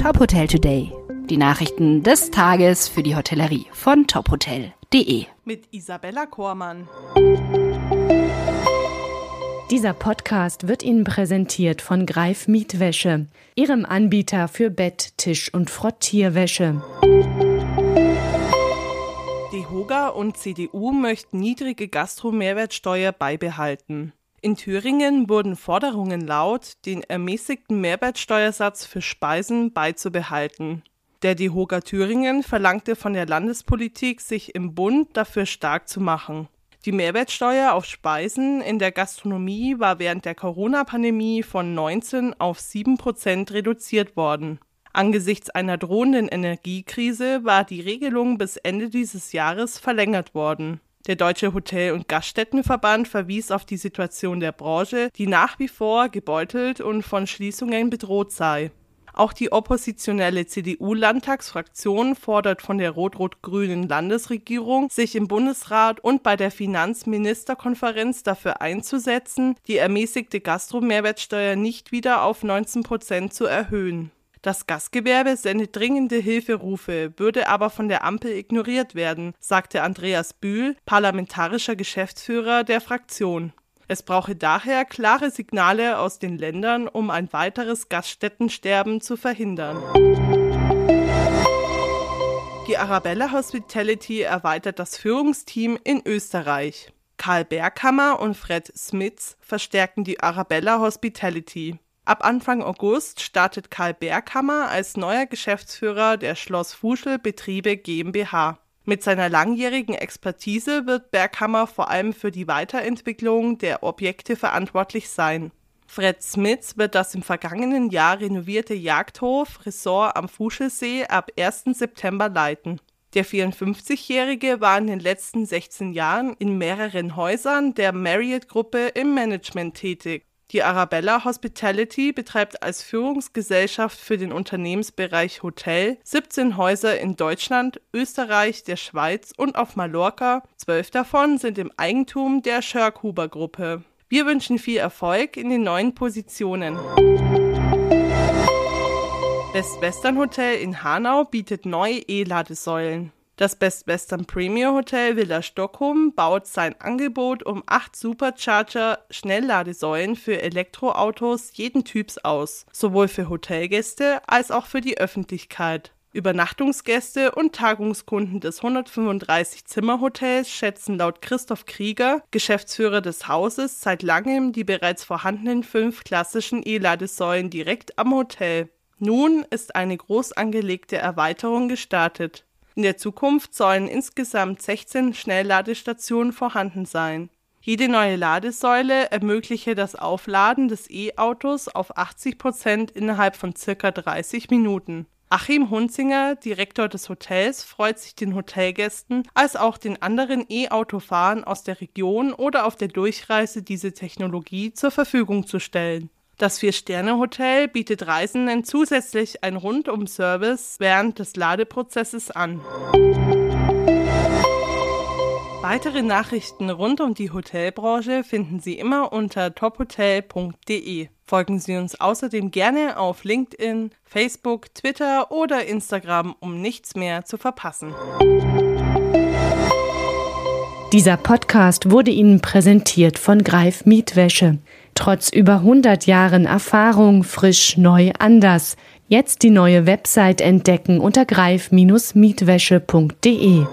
Top Hotel Today. Die Nachrichten des Tages für die Hotellerie von tophotel.de. Mit Isabella Kormann. Dieser Podcast wird Ihnen präsentiert von Greif Mietwäsche, Ihrem Anbieter für Bett, Tisch und Frottierwäsche. Die Hoga und CDU möchten niedrige Gastro-Mehrwertsteuer beibehalten. In Thüringen wurden Forderungen laut, den ermäßigten Mehrwertsteuersatz für Speisen beizubehalten. Der DEHOGA Thüringen verlangte von der Landespolitik, sich im Bund dafür stark zu machen. Die Mehrwertsteuer auf Speisen in der Gastronomie war während der Corona-Pandemie von 19 auf 7 Prozent reduziert worden. Angesichts einer drohenden Energiekrise war die Regelung bis Ende dieses Jahres verlängert worden. Der Deutsche Hotel- und Gaststättenverband verwies auf die Situation der Branche, die nach wie vor gebeutelt und von Schließungen bedroht sei. Auch die oppositionelle CDU-Landtagsfraktion fordert von der rot-rot-grünen Landesregierung, sich im Bundesrat und bei der Finanzministerkonferenz dafür einzusetzen, die ermäßigte Gastromehrwertsteuer nicht wieder auf 19 Prozent zu erhöhen. Das Gastgewerbe sendet dringende Hilferufe, würde aber von der Ampel ignoriert werden, sagte Andreas Bühl, parlamentarischer Geschäftsführer der Fraktion. Es brauche daher klare Signale aus den Ländern, um ein weiteres Gaststättensterben zu verhindern. Die Arabella Hospitality erweitert das Führungsteam in Österreich. Karl Berghammer und Fred Smits verstärken die Arabella Hospitality. Ab Anfang August startet Karl Berghammer als neuer Geschäftsführer der Schloss Fuschel Betriebe GmbH. Mit seiner langjährigen Expertise wird Berghammer vor allem für die Weiterentwicklung der Objekte verantwortlich sein. Fred Smits wird das im vergangenen Jahr renovierte Jagdhof Ressort am Fuschelsee ab 1. September leiten. Der 54-Jährige war in den letzten 16 Jahren in mehreren Häusern der Marriott-Gruppe im Management tätig. Die Arabella Hospitality betreibt als Führungsgesellschaft für den Unternehmensbereich Hotel 17 Häuser in Deutschland, Österreich, der Schweiz und auf Mallorca. Zwölf davon sind im Eigentum der Schörkhuber Gruppe. Wir wünschen viel Erfolg in den neuen Positionen. Best Western Hotel in Hanau bietet neue E-Ladesäulen. Das Best Western Premier Hotel Villa Stockholm baut sein Angebot um acht Supercharger Schnellladesäulen für Elektroautos jeden Typs aus, sowohl für Hotelgäste als auch für die Öffentlichkeit. Übernachtungsgäste und Tagungskunden des 135-Zimmer-Hotels schätzen laut Christoph Krieger, Geschäftsführer des Hauses, seit langem die bereits vorhandenen fünf klassischen E-Ladesäulen direkt am Hotel. Nun ist eine groß angelegte Erweiterung gestartet. In der Zukunft sollen insgesamt 16 Schnellladestationen vorhanden sein. Jede neue Ladesäule ermögliche das Aufladen des E-Autos auf 80 Prozent innerhalb von circa 30 Minuten. Achim Hunzinger, Direktor des Hotels, freut sich den Hotelgästen als auch den anderen E-Autofahrern aus der Region oder auf der Durchreise diese Technologie zur Verfügung zu stellen. Das Vier-Sterne-Hotel bietet Reisenden zusätzlich einen Rundum-Service während des Ladeprozesses an. Weitere Nachrichten rund um die Hotelbranche finden Sie immer unter tophotel.de. Folgen Sie uns außerdem gerne auf LinkedIn, Facebook, Twitter oder Instagram, um nichts mehr zu verpassen. Dieser Podcast wurde Ihnen präsentiert von Greif Mietwäsche. Trotz über 100 Jahren Erfahrung frisch, neu, anders. Jetzt die neue Website entdecken unter greif-mietwäsche.de.